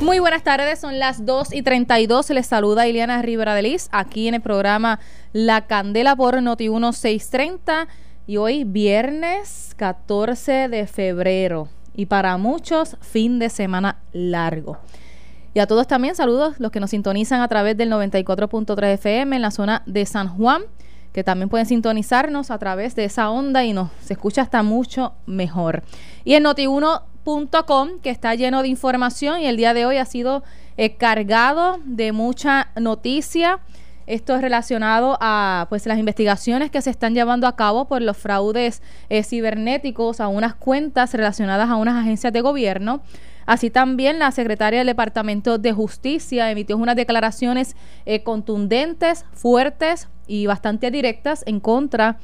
Muy buenas tardes, son las 2 y 32. Les saluda Ileana Rivera de Liz aquí en el programa La Candela por Noti 1630 y hoy viernes 14 de febrero y para muchos fin de semana largo. Y a todos también saludos los que nos sintonizan a través del 94.3 FM en la zona de San Juan, que también pueden sintonizarnos a través de esa onda y nos se escucha hasta mucho mejor. Y en Noti1 que está lleno de información y el día de hoy ha sido eh, cargado de mucha noticia. Esto es relacionado a pues las investigaciones que se están llevando a cabo por los fraudes eh, cibernéticos a unas cuentas relacionadas a unas agencias de gobierno. Así también la secretaria del Departamento de Justicia emitió unas declaraciones eh, contundentes, fuertes y bastante directas en contra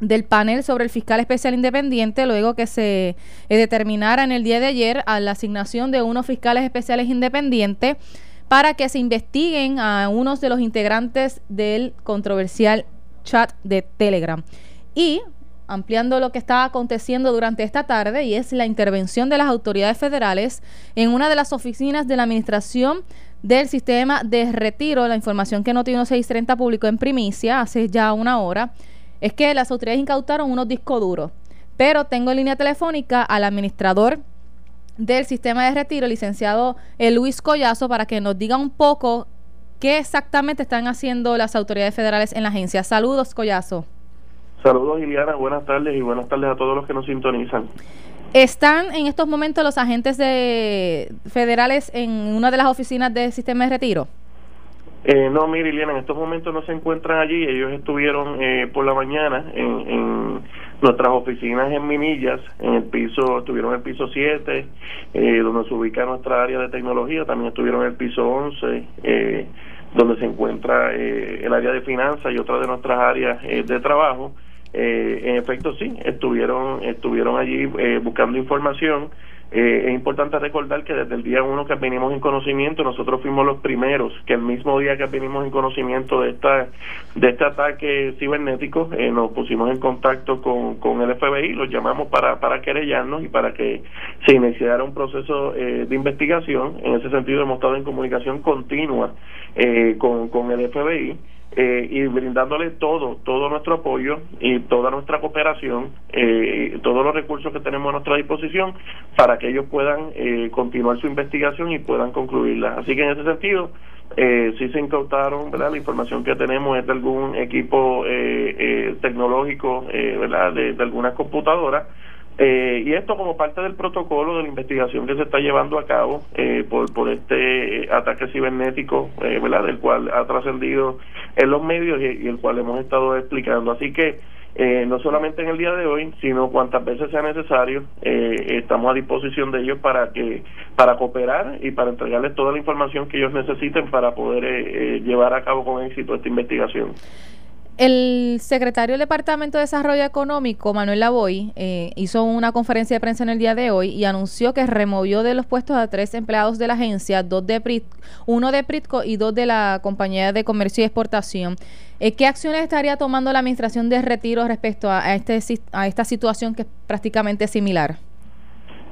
del panel sobre el fiscal especial independiente luego que se eh, determinara en el día de ayer a la asignación de unos fiscales especiales independientes para que se investiguen a unos de los integrantes del controversial chat de Telegram. Y ampliando lo que está aconteciendo durante esta tarde y es la intervención de las autoridades federales en una de las oficinas de la administración del sistema de retiro, la información que Noti 1630 publicó en primicia hace ya una hora es que las autoridades incautaron unos discos duros. Pero tengo en línea telefónica al administrador del sistema de retiro, licenciado eh, Luis Collazo, para que nos diga un poco qué exactamente están haciendo las autoridades federales en la agencia. Saludos, Collazo. Saludos, Iliana. Buenas tardes y buenas tardes a todos los que nos sintonizan. ¿Están en estos momentos los agentes de federales en una de las oficinas del sistema de retiro? Eh, no, mire, Liliana, en estos momentos no se encuentran allí. Ellos estuvieron eh, por la mañana en, nuestras oficinas en Minillas, en el piso, estuvieron el piso 7, eh, donde se ubica nuestra área de tecnología. También estuvieron en el piso 11, eh, donde se encuentra el área de finanzas y otra de nuestras áreas de trabajo. en efecto, sí, estuvieron, estuvieron allí buscando información. Eh, es importante recordar que desde el día uno que venimos en conocimiento, nosotros fuimos los primeros, que el mismo día que venimos en conocimiento de esta de este ataque cibernético, eh, nos pusimos en contacto con, con el FBI, los llamamos para, para querellarnos y para que se iniciara un proceso eh, de investigación. En ese sentido, hemos estado en comunicación continua con, con el FBI eh, y brindándole todo, todo nuestro apoyo y toda nuestra cooperación, eh, todos los recursos que tenemos a nuestra disposición para que ellos puedan eh, continuar su investigación y puedan concluirla. Así que en ese sentido, eh, sí se incautaron, ¿verdad? La información que tenemos es de algún equipo eh, tecnológico, ¿verdad? De, de algunas computadoras eh, y esto como parte del protocolo de la investigación que se está llevando a cabo eh, por, por este ataque cibernético, eh, ¿verdad? Del cual ha trascendido en los medios y, el cual hemos estado explicando. Así que eh, no solamente en el día de hoy, sino cuantas veces sea necesario, estamos a disposición de ellos para que para cooperar y para entregarles toda la información que ellos necesiten para poder llevar a cabo con éxito esta investigación. El secretario del Departamento de Desarrollo Económico, Manuel Lavoy, eh, hizo una conferencia de prensa en el día de hoy y anunció que removió de los puestos a tres empleados de la agencia, dos de uno de Pritco y dos de la Compañía de Comercio y Exportación. Eh, ¿Qué acciones estaría tomando la Administración de Retiro respecto a, este, a esta situación que es prácticamente similar?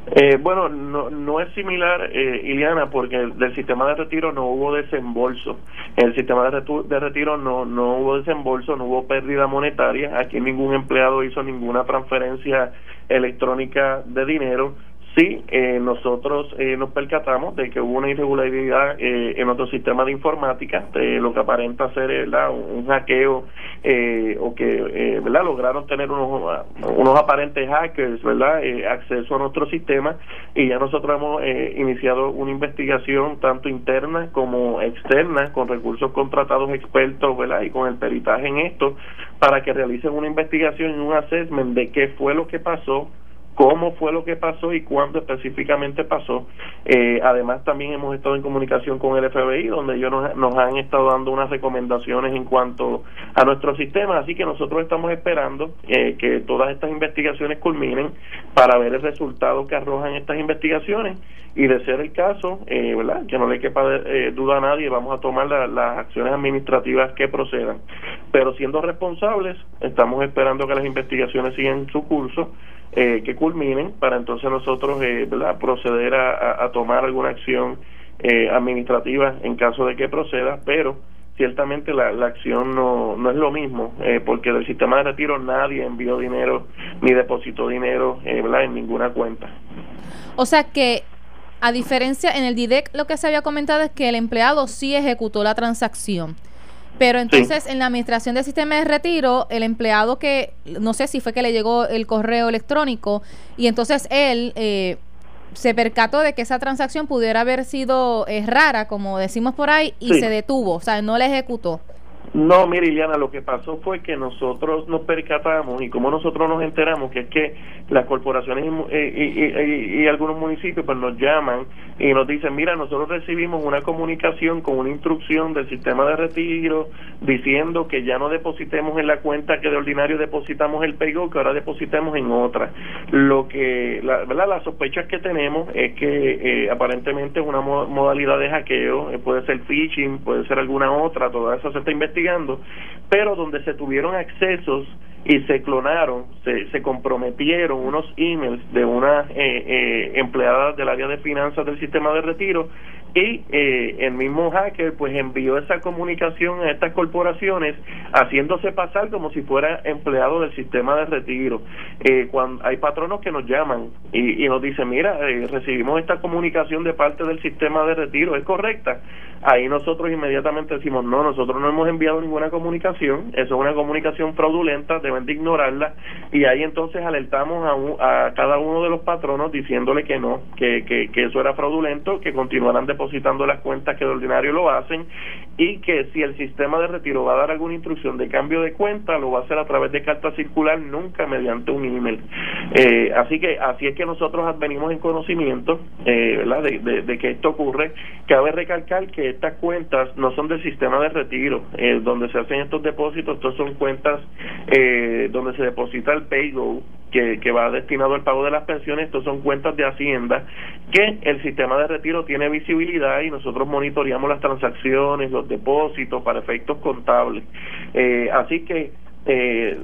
Eh, bueno, no, no es similar, eh, Iliana, porque del sistema de retiro no hubo desembolso. El sistema de, de retiro no, no hubo desembolso, no hubo pérdida monetaria. Aquí ningún empleado hizo ninguna transferencia electrónica de dinero Sí, eh, nosotros eh, nos percatamos de que hubo una irregularidad eh, en nuestro sistema de informática, de lo que aparenta ser un hackeo o que ¿verdad? lograron tener unos, unos aparentes hackers ¿verdad? acceso a nuestro sistema y ya nosotros hemos iniciado una investigación tanto interna como externa con recursos contratados expertos ¿verdad? y con el peritaje en esto para que realicen una investigación y un assessment de qué fue lo que pasó cómo fue lo que pasó y cuándo específicamente pasó. Eh, además, también hemos estado en comunicación con el FBI, donde ellos nos, han estado dando unas recomendaciones en cuanto a nuestro sistema, así que nosotros estamos esperando eh, que todas estas investigaciones culminen para ver el resultado que arrojan estas investigaciones y de ser el caso, eh, ¿verdad? Que no le quepa duda a nadie, vamos a tomar las acciones administrativas que procedan. Pero siendo responsables, estamos esperando que las investigaciones sigan su curso eh, que culminen para entonces nosotros eh, proceder a, tomar alguna acción eh, administrativa en caso de que proceda, pero ciertamente la, la acción no, no es lo mismo, eh, porque del sistema de retiro nadie envió dinero ni depositó dinero eh, en ninguna cuenta. O sea que, a diferencia, en el DIDEC lo que se había comentado es que el empleado sí ejecutó la transacción. Pero entonces en la administración del sistema de retiro, el empleado que, no sé si fue que le llegó el correo electrónico, y entonces él eh, se percató de que esa transacción pudiera haber sido eh, rara, como decimos por ahí, y se detuvo, o sea, no la ejecutó. No, mire, Iliana, lo que pasó fue que nosotros nos percatamos y como nosotros nos enteramos que es que las corporaciones y, y, algunos municipios pues nos llaman y nos dicen, mira, nosotros recibimos una comunicación con una instrucción del sistema de retiro diciendo que ya no depositemos en la cuenta que de ordinario depositamos el paygo, que ahora depositemos en otra. Lo que, la, ¿verdad? Las sospechas que tenemos es que eh, aparentemente es una modalidad de hackeo, eh, puede ser phishing, puede ser alguna otra, toda eso se está pero donde se tuvieron accesos y se clonaron, se, se comprometieron unos emails de una eh, eh, empleada del área de finanzas del sistema de retiro y eh, el mismo hacker pues envió esa comunicación a estas corporaciones haciéndose pasar como si fuera empleado del sistema de retiro. Eh, cuando hay patronos que nos llaman y, y nos dicen mira eh, recibimos esta comunicación de parte del sistema de retiro es correcta ahí nosotros inmediatamente decimos no nosotros no hemos enviado ninguna comunicación eso es una comunicación fraudulenta deben de ignorarla y ahí entonces alertamos a, a cada uno de los patronos diciéndole que no que, que, que eso era fraudulento que continuaran de depositando las cuentas que de ordinario lo hacen y que si el sistema de retiro va a dar alguna instrucción de cambio de cuenta, lo va a hacer a través de carta circular, nunca mediante un email. Eh, así que así es que nosotros advenimos en conocimiento eh, ¿verdad? De, que esto ocurre. Cabe recalcar que estas cuentas no son del sistema de retiro, eh, donde se hacen estos depósitos, estos son cuentas donde se deposita el PayGo que, que va destinado al pago de las pensiones, estos son cuentas de Hacienda que el sistema de retiro tiene visibilidad y nosotros monitoreamos las transacciones, los depósitos para efectos contables. Eh, así que eh,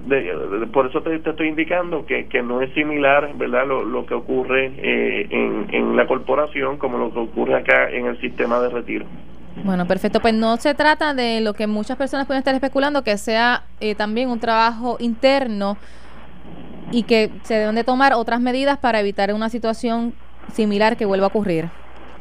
por eso te, estoy indicando que, que no es similar verdad lo, lo que ocurre eh, en, en la corporación como lo que ocurre acá en el sistema de retiro. Bueno, perfecto. Pues no se trata de lo que muchas personas pueden estar especulando, que sea eh, también un trabajo interno y que se deben de tomar otras medidas para evitar una situación similar que vuelva a ocurrir.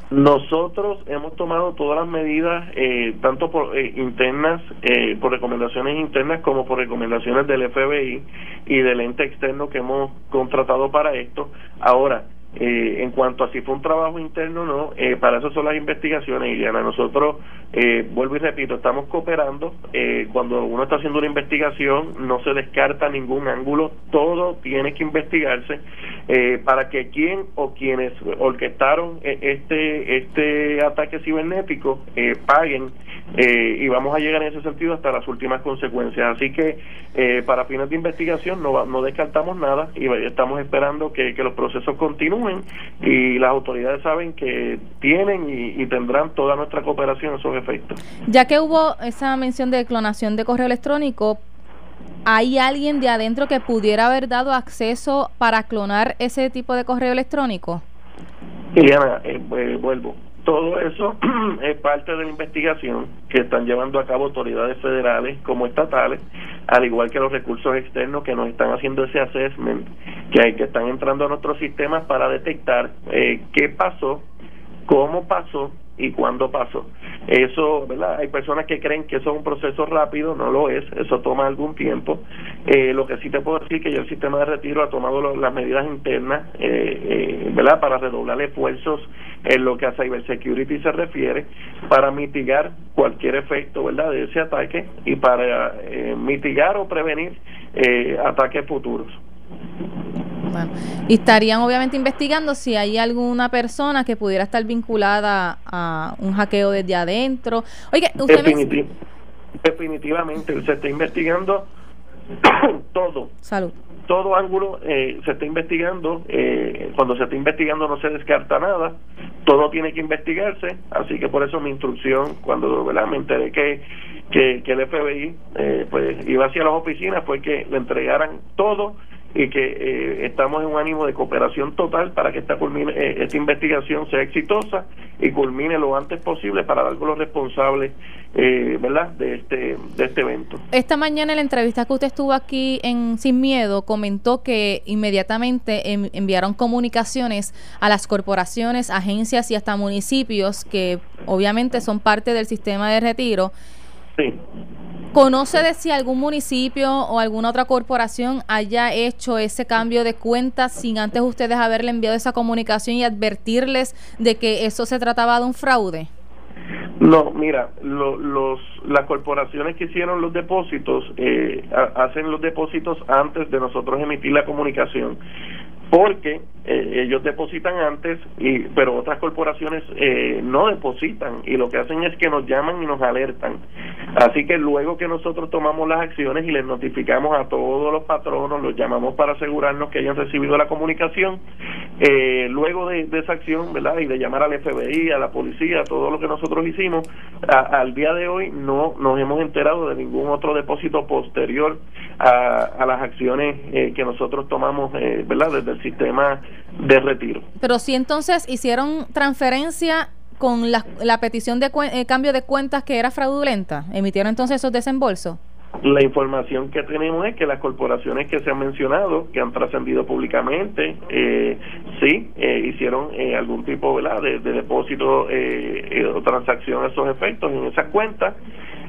Nosotros hemos tomado todas las medidas, eh, tanto por eh, internas, eh, por recomendaciones internas, como por recomendaciones del FBI y del ente externo que hemos contratado para esto. Ahora, eh, en cuanto a si fue un trabajo interno o no, eh, para eso son las investigaciones, Iliana. Nosotros, eh, vuelvo y repito, estamos cooperando. cuando uno está haciendo una investigación, no se descarta ningún ángulo, todo tiene que investigarse para que quien o quienes orquestaron este, este ataque cibernético paguen y vamos a llegar en ese sentido hasta las últimas consecuencias. Así que para fines de investigación no, no descartamos nada y estamos esperando que los procesos continúen y las autoridades saben que tienen y, tendrán toda nuestra cooperación en esos efectos. Ya que hubo esa mención de clonación de correo electrónico, ¿hay alguien de adentro que pudiera haber dado acceso para clonar ese tipo de correo electrónico? Liliana, eh, pues, vuelvo todo eso es parte de la investigación que están llevando a cabo autoridades federales como estatales, al igual que los recursos externos que nos están haciendo ese assessment, que, que están entrando a nuestros sistemas para detectar eh, qué pasó, cómo pasó y cuándo pasó. Eso, ¿verdad? Hay personas que creen que eso es un proceso rápido, no lo es, eso toma algún tiempo. Eh, lo que sí te puedo decir que ya el sistema de retiro ha tomado las medidas internas, eh, eh, ¿verdad? Para redoblar esfuerzos en lo que a cybersecurity se refiere, para mitigar cualquier efecto, ¿verdad? De ese ataque y para eh, mitigar o prevenir ataques futuros. Y estarían obviamente investigando si hay alguna persona que pudiera estar vinculada a un hackeo desde adentro. Oye, usted Definitivamente, se está investigando todo. Salud. Todo ángulo eh, se está investigando. Eh, cuando se está investigando no se descarta nada. Todo tiene que investigarse. Así que por eso mi instrucción, cuando ¿verdad? me enteré que, que, el FBI eh, pues iba hacia las oficinas, fue que le entregaran todo y que eh, estamos en un ánimo de cooperación total para que esta, eh, esta investigación sea exitosa y culmine lo antes posible para dar con los responsables eh, ¿verdad? De, este, de este evento. Esta mañana en la entrevista que usted estuvo aquí en Sin Miedo comentó que inmediatamente enviaron comunicaciones a las corporaciones, agencias y hasta municipios que obviamente son parte del sistema de retiro. Sí. ¿Conoce de si algún municipio o alguna otra corporación haya hecho ese cambio de cuentas sin antes ustedes haberle enviado esa comunicación y advertirles de que eso se trataba de un fraude? No, mira, los, las corporaciones que hicieron los depósitos eh, hacen los depósitos antes de nosotros emitir la comunicación porque eh, ellos depositan antes, y, pero otras corporaciones eh, no depositan y lo que hacen es que nos llaman y nos alertan. Así que luego que nosotros tomamos las acciones y les notificamos a todos los patronos, los llamamos para asegurarnos que hayan recibido la comunicación, eh, luego de, esa acción, ¿verdad? Y de llamar al FBI, a la policía, todo lo que nosotros hicimos, al día de hoy no nos hemos enterado de ningún otro depósito posterior a, a las acciones que nosotros tomamos, ¿verdad? Desde el sistema de retiro. Pero si entonces hicieron transferencia con la, la petición de eh, cambio de cuentas que era fraudulenta, emitieron entonces esos desembolsos. La información que tenemos es que las corporaciones que se han mencionado, que han trascendido públicamente, eh, sí, eh, hicieron eh, algún tipo De, de depósito eh, o transacción a esos efectos en esas cuentas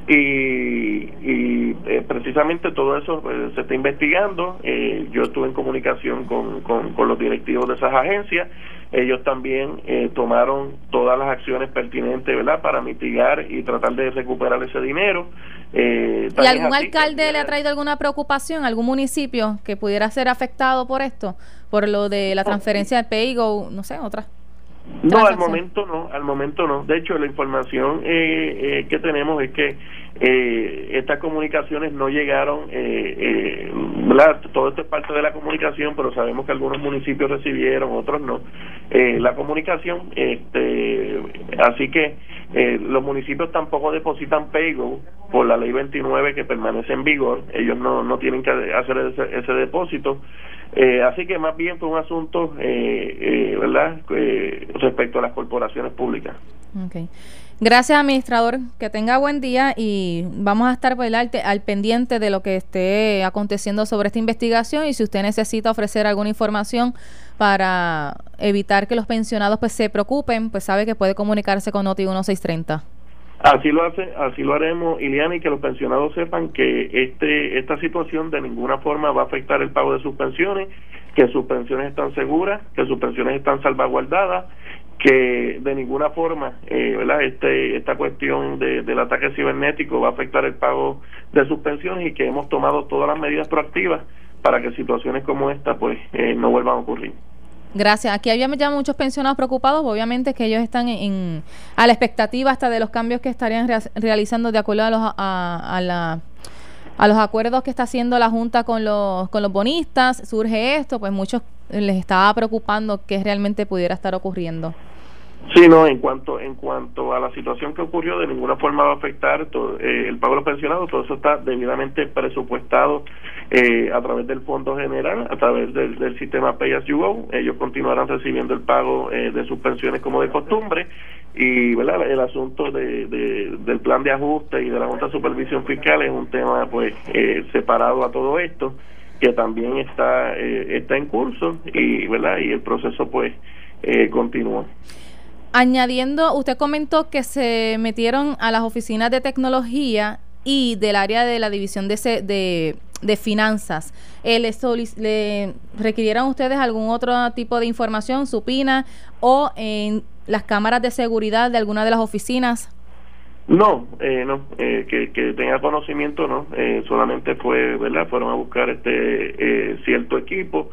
y, y eh, precisamente todo eso eh, se está investigando. Eh, yo estuve en comunicación con, con, los directivos de esas agencias. Ellos también tomaron todas las acciones pertinentes ¿verdad? para mitigar y tratar de recuperar ese dinero. ¿Y algún alcalde le ha traído alguna preocupación, algún municipio que pudiera ser afectado por esto, por lo de la transferencia de PayGo, no sé, otra? No, al momento no, al momento no. De hecho, la información eh, que tenemos es que eh, estas comunicaciones no llegaron, eh, eh, todo esto es parte de la comunicación, pero sabemos que algunos municipios recibieron, otros no, eh, la comunicación, este, así que eh, los municipios tampoco depositan PayGo por la ley 29 que permanece en vigor, ellos no, no tienen que hacer ese, ese depósito, eh, así que más bien fue un asunto, eh, eh, ¿verdad?, respecto a las corporaciones públicas. Okay. Gracias, administrador. Que tenga buen día y vamos a estar al pendiente de lo que esté aconteciendo sobre esta investigación y si usted necesita ofrecer alguna información para evitar que los pensionados pues se preocupen, pues sabe que puede comunicarse con Noti 1630. Así lo hace, así lo haremos, Iliana, y que los pensionados sepan que este esta situación de ninguna forma va a afectar el pago de sus pensiones, que sus pensiones están seguras, que sus pensiones están salvaguardadas que de ninguna forma eh, ¿verdad? Este, esta cuestión de, del ataque cibernético va a afectar el pago de sus pensiones y que hemos tomado todas las medidas proactivas para que situaciones como esta pues eh, no vuelvan a ocurrir. Gracias. Aquí había ya muchos pensionados preocupados, obviamente que ellos están en, a la expectativa hasta de los cambios que estarían realizando de acuerdo a los, a, a, la, a los acuerdos que está haciendo la Junta con los, con los bonistas. Surge esto, pues muchos les estaba preocupando qué realmente pudiera estar ocurriendo. Sí, no, en cuanto en cuanto a la situación que ocurrió, de ninguna forma va a afectar eh, el pago de los pensionados, todo eso está debidamente presupuestado eh, a través del Fondo General, a través del, sistema Pay As You Go, ellos continuarán recibiendo el pago eh, de sus pensiones como de costumbre. Y ¿verdad? el asunto de, del plan de ajuste y de la Junta Supervisión Fiscal es un tema pues separado a todo esto que también está está en curso y verdad y el proceso pues continúa Añadiendo, usted comentó que se metieron a las oficinas de tecnología y del área de la división de, de, de finanzas. Eh, ¿Le, ¿Le requirieron ustedes algún otro tipo de información, supina, o en las cámaras de seguridad de alguna de las oficinas? No, eh, no, eh, que, que, tenga conocimiento, no, eh, solamente fue, ¿verdad? Fueron a buscar este cierto equipo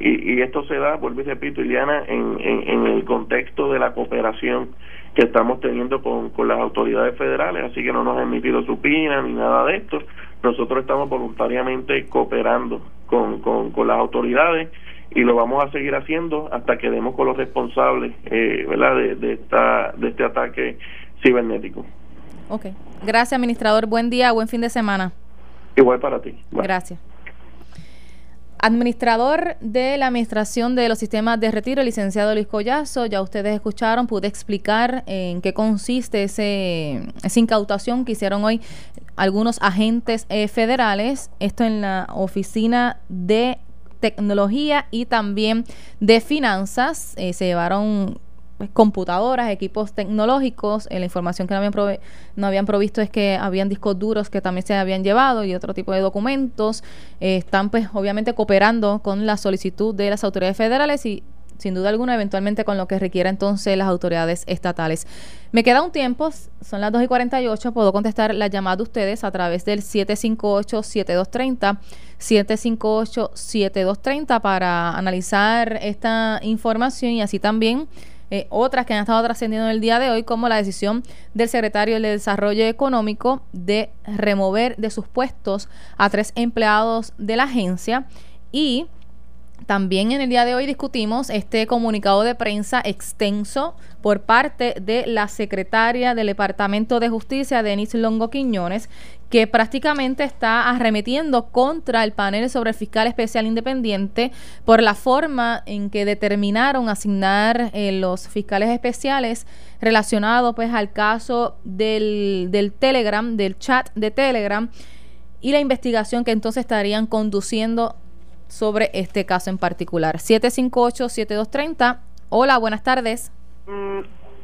eh, y, esto se da, vuelvo y repito, Iliana, en, en, el contexto de la cooperación que estamos teniendo con, con las autoridades federales, así que no nos han emitido supina ni nada de esto. Nosotros estamos voluntariamente cooperando con, con, con las autoridades y lo vamos a seguir haciendo hasta que demos con los responsables eh, ¿verdad? De, de, esta, de este ataque cibernético. Ok. Gracias, administrador. Buen día, buen fin de semana. Igual para ti. Gracias. Administrador de la Administración de los Sistemas de Retiro, licenciado Luis Collazo, ya ustedes escucharon, pude explicar en qué consiste ese, esa incautación que hicieron hoy algunos agentes eh, federales, esto en la Oficina de Tecnología y también de Finanzas, eh, se llevaron computadoras, equipos tecnológicos. Eh, la información que no habían, no habían provisto es que habían discos duros que también se habían llevado y otro tipo de documentos. Eh, están pues obviamente cooperando con la solicitud de las autoridades federales y sin duda alguna eventualmente con lo que requiera entonces las autoridades estatales. Me queda un tiempo, son las 2 y 48, puedo contestar la llamada de ustedes a través del 758-7230, 758-7230 para analizar esta información y así también eh, otras que han estado trascendiendo en el día de hoy, como la decisión del secretario de Desarrollo Económico de remover de sus puestos a tres empleados de la agencia y también en el día de hoy discutimos este comunicado de prensa extenso por parte de la secretaria del Departamento de Justicia, Denise Longo Quiñones, que prácticamente está arremetiendo contra el panel sobre el fiscal especial independiente por la forma en que determinaron asignar eh, los fiscales especiales relacionados pues al caso del, del Telegram, del chat de Telegram y la investigación que entonces estarían conduciendo sobre este caso en particular. 758-7230. Hola, buenas tardes. Mm.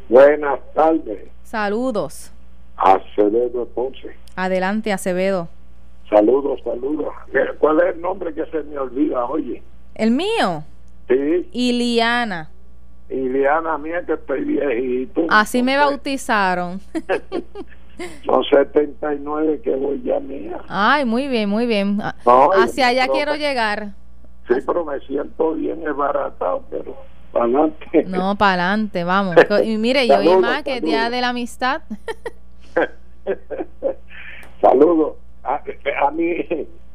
Buenas tardes. Saludos. Acevedo Ponce. Adelante, Acevedo. Saludos, saludos. ¿Cuál es el nombre que se me olvida, oye? ¿El mío? Sí. Iliana. Iliana mía que estoy viejito. Así me bautizaron. Son 79 que voy ya mía. Ay, muy bien, muy bien. Hacia allá quiero llegar. Sí, pero me siento bien baratado pero para adelante. No, para adelante, vamos. Y mire, yo hoy más que Día de la Amistad. Saludos. A, a, mí,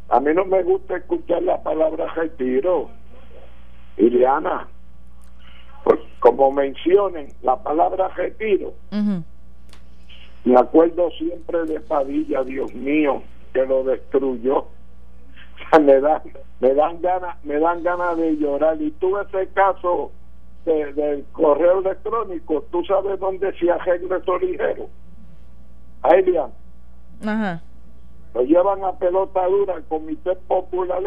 a mí no me gusta escuchar la palabra retiro. Ileana, pues como mencionen la palabra retiro, me acuerdo siempre de Padilla, Dios mío, que lo destruyó. me dan, me dan ganas, me dan ganas de llorar. Y tuve ese caso del correo electrónico, ¿tú sabes dónde se arregla eso ligero? Elian. Ajá. Lo llevan a pelota dura al Comité Popular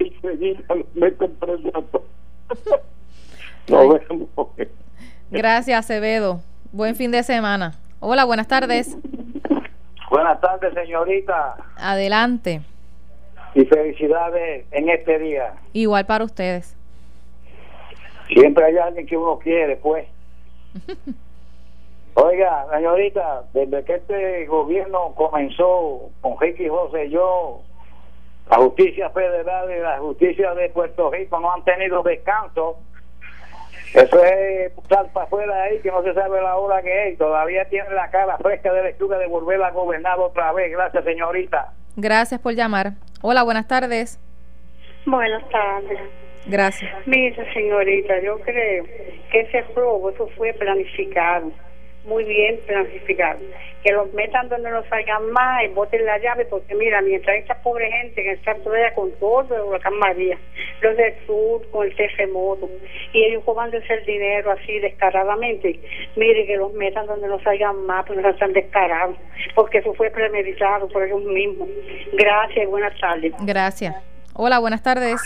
y seguir lo meten preso Nos vemos. Gracias, Acevedo. Buen fin de semana. Hola, buenas tardes. Buenas tardes, señorita. Adelante. Y felicidades en este día. Igual para ustedes. Siempre hay alguien que uno quiere, pues. Oiga, señorita, desde que este gobierno comenzó con Ricky José yo, la justicia federal y la justicia de Puerto Rico no han tenido descanso eso es tal para afuera ahí que no se sabe la hora que es. Todavía tiene la cara fresca de lechuga de volver a gobernar otra vez. Gracias, señorita. Gracias por llamar. Hola, buenas tardes. Buenas tardes. Gracias. Mira, señorita, yo creo que ese robo, eso fue planificado muy bien planificado. Que los metan donde no salgan más y boten la llave, porque mira, mientras esta pobre gente que está todavía con todo el huracán María, los del sur con el terremoto, y ellos cobrándose el dinero así descaradamente, mire que los metan donde no salgan más, porque no están descarados, porque eso fue premeditado por ellos mismos. Gracias y buenas tardes. Gracias. Hola, buenas tardes.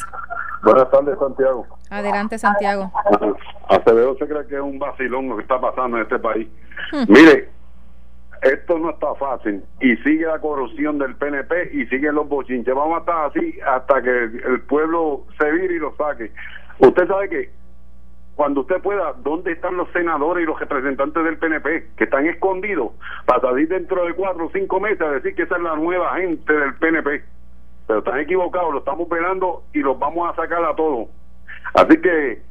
Buenas tardes, Santiago. Adelante, Santiago. Acevedo se cree que es un vacilón lo que está pasando en este país. Hmm. Mire, esto no está fácil y sigue la corrupción del PNP y siguen los bochinches. Vamos a estar así hasta que el pueblo se vire y lo saque. Usted sabe que cuando usted pueda, ¿dónde están los senadores y los representantes del PNP que están escondidos para salir dentro de cuatro o cinco meses a decir que esa es la nueva gente del PNP? Pero están equivocados, lo estamos esperando y los vamos a sacar a todos. Así que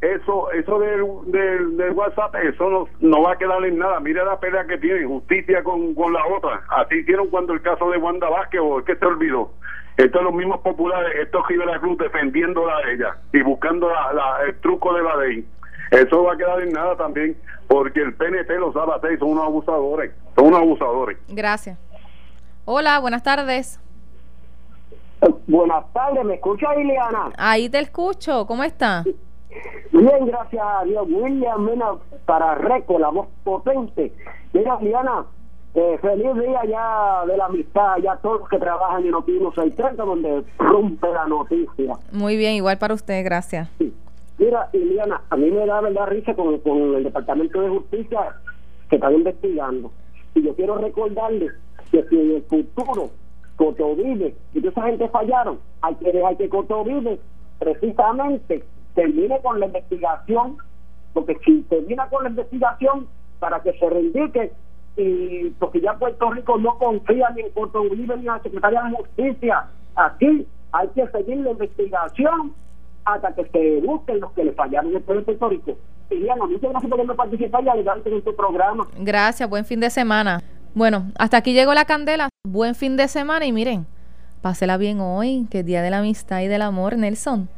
eso eso del, del, WhatsApp, eso no, no, va a quedar en nada. Mira la pelea que tienen, justicia con, con la otra. Así hicieron cuando el caso de Wanda Vázquez o el que se olvidó. Estos los mismos populares, estos Rivera Cruz defendiéndola a ella y buscando la, el truco de la ley. Eso va a quedar en nada también, porque el PNP los hacer, son unos abusadores, son unos abusadores. Gracias. Hola, buenas tardes. Buenas tardes, ¿me escucha Liliana? Ahí te escucho, ¿cómo está? Bien, gracias a Dios. William Mena para Reco, la voz potente. Mira, Liliana, eh, feliz día ya de la amistad, ya todos los que trabajan en Noticias 630, donde rompe la noticia. Muy bien, igual para usted, gracias. Mira, Liliana, a mí me da verdad risa con, con el Departamento de Justicia que está investigando. Y yo quiero recordarle que si en el futuro Cotovive y toda esa gente fallaron, hay que dejar que Cotovive precisamente termine con la investigación, porque si termina con la investigación para que se reivindique y porque ya Puerto Rico no confía ni en Cotovive ni en la Secretaría de Justicia, aquí hay que seguir la investigación hasta que se busquen los que le fallaron después de Puerto Rico. Y Diana, muchas gracias por participar y en tu programa. Gracias, buen fin de semana. Bueno, hasta aquí llegó la candela. Buen fin de semana y miren, pásela bien hoy, que es Día de la Amistad y del Amor, Nelson.